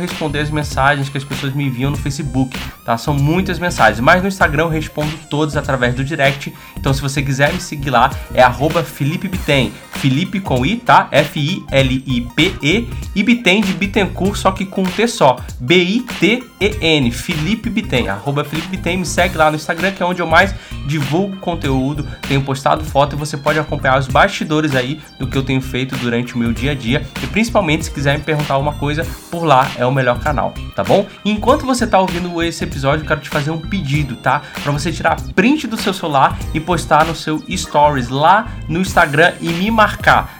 responder as mensagens que as pessoas me enviam no Facebook, tá? São muitas mensagens, mas no Instagram eu respondo todas através do direct. Então se você quiser me seguir lá, é arroba Felipe. Felipe com I, tá? F-I-L-I-P-E e Bitem de Bittencourt, só que com T só. B-I-T-E-N. Felipe Bitem. Arroba Felipe Bitem. Me segue lá no Instagram, que é onde eu mais divulgo conteúdo, tenho postado foto e você pode acompanhar os bastidores aí do que eu tenho feito durante o meu dia a dia. E principalmente se quiser me perguntar alguma coisa, por lá é o melhor canal, tá bom? enquanto você tá ouvindo esse episódio, eu quero te fazer um pedido, tá? Para você tirar print do seu celular e postar no seu stories lá no Instagram e me marcar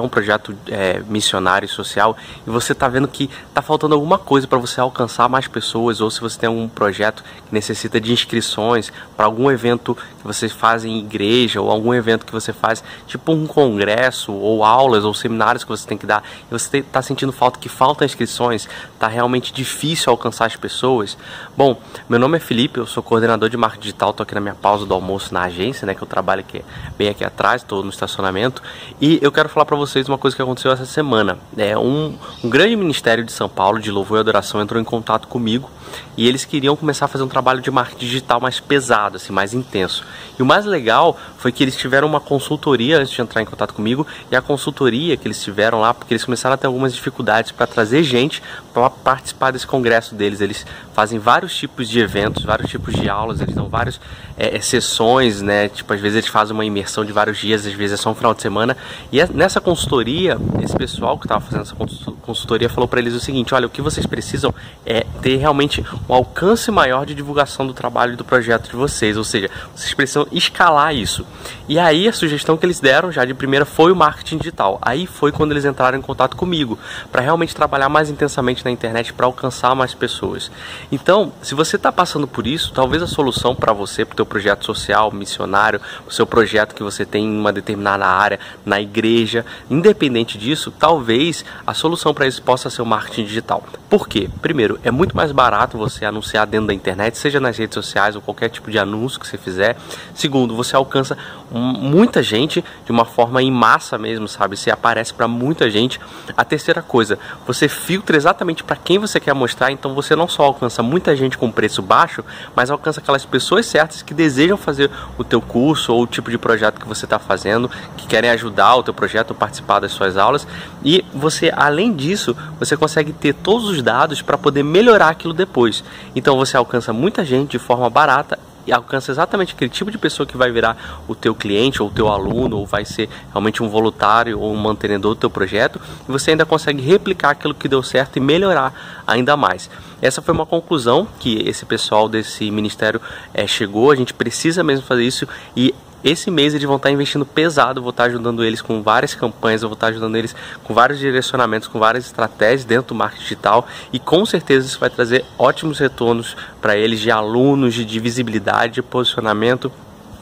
um projeto é, missionário e social e você está vendo que está faltando alguma coisa para você alcançar mais pessoas ou se você tem algum projeto que necessita de inscrições para algum evento que você faz em igreja ou algum evento que você faz, tipo um congresso ou aulas ou seminários que você tem que dar e você está sentindo falta que faltam inscrições, está realmente difícil alcançar as pessoas. Bom, meu nome é Felipe, eu sou coordenador de marketing digital, estou aqui na minha pausa do almoço na agência, né, que eu trabalho aqui bem aqui atrás, estou no estacionamento, e eu quero falar para vocês uma coisa que aconteceu essa semana. É, um, um grande ministério de São Paulo, de louvor e adoração, entrou em contato comigo e eles queriam começar a fazer um trabalho de marketing digital mais pesado, assim, mais intenso. E o mais legal foi que eles tiveram uma consultoria antes de entrar em contato comigo, e a consultoria que eles tiveram lá, porque eles começaram a ter algumas dificuldades para trazer gente para participar desse congresso deles. Eles fazem vários tipos de eventos, vários tipos de aulas, eles dão várias é, é, sessões, né? Tipo, às vezes eles fazem uma imersão de vários dias, às vezes é só um final de semana. E é, nessa consultoria, esse pessoal que estava fazendo essa consultoria falou para eles o seguinte: olha, o que vocês precisam é ter realmente um alcance maior de divulgação do trabalho e do projeto de vocês, ou seja, vocês precisam escalar isso. E aí a sugestão que eles deram já de primeira foi o marketing digital. Aí foi quando eles entraram em contato comigo para realmente trabalhar mais intensamente na internet para alcançar mais pessoas. Então, se você está passando por isso, talvez a solução para você, para o seu projeto social, missionário, o seu projeto que você tem em uma determinada área, na igreja, independente disso, talvez a solução para isso possa ser o marketing digital. Por quê? Primeiro, é muito mais barato você anunciar dentro da internet, seja nas redes sociais ou qualquer tipo de anúncio que você fizer. Segundo, você alcança muita gente de uma forma em massa mesmo, sabe? Você aparece para muita gente. A terceira coisa, você filtra exatamente para quem você quer mostrar, então você não só alcança muita gente com preço baixo, mas alcança aquelas pessoas certas que desejam fazer o teu curso ou o tipo de projeto que você está fazendo, que querem ajudar o teu projeto participar das suas aulas. E você, além disso, você consegue ter todos os dados para poder melhorar aquilo depois. Então você alcança muita gente de forma barata e alcança exatamente aquele tipo de pessoa que vai virar o teu cliente ou o teu aluno ou vai ser realmente um voluntário ou um mantenedor do teu projeto e você ainda consegue replicar aquilo que deu certo e melhorar ainda mais. Essa foi uma conclusão que esse pessoal desse ministério é, chegou. A gente precisa mesmo fazer isso e esse mês eles vão estar investindo pesado, vou estar ajudando eles com várias campanhas, eu vou estar ajudando eles com vários direcionamentos, com várias estratégias dentro do marketing digital e com certeza isso vai trazer ótimos retornos para eles de alunos, de visibilidade, de posicionamento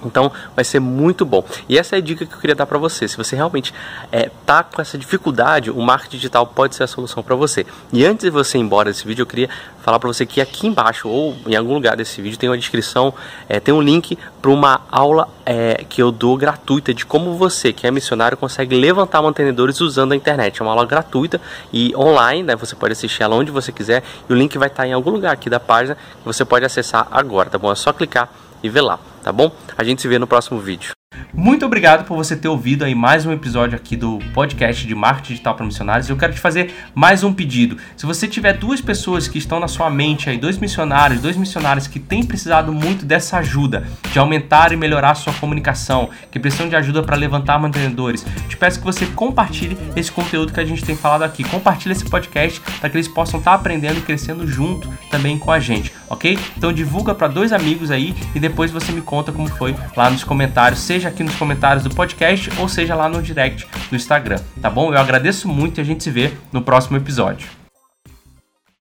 então vai ser muito bom. E essa é a dica que eu queria dar para você. Se você realmente é, tá com essa dificuldade, o marketing digital pode ser a solução para você. E antes de você ir embora desse vídeo, eu queria falar para você que aqui embaixo ou em algum lugar desse vídeo tem uma descrição, é, tem um link para uma aula é, que eu dou gratuita de como você, que é missionário, consegue levantar mantenedores usando a internet. É uma aula gratuita e online, né? Você pode assistir ela onde você quiser e o link vai estar em algum lugar aqui da página que você pode acessar agora, tá bom? É só clicar e ver lá, tá bom? A gente se vê no próximo vídeo. Muito obrigado por você ter ouvido aí mais um episódio aqui do podcast de marketing digital para missionários. Eu quero te fazer mais um pedido. Se você tiver duas pessoas que estão na sua mente aí, dois missionários, dois missionários que têm precisado muito dessa ajuda de aumentar e melhorar a sua comunicação, que precisam de ajuda para levantar mantenedores, te peço que você compartilhe esse conteúdo que a gente tem falado aqui. Compartilhe esse podcast para que eles possam estar aprendendo e crescendo junto também com a gente, ok? Então divulga para dois amigos aí e depois você me conta como foi lá nos comentários, seja aqui nos comentários do podcast ou seja lá no direct do Instagram, tá bom? Eu agradeço muito e a gente se vê no próximo episódio.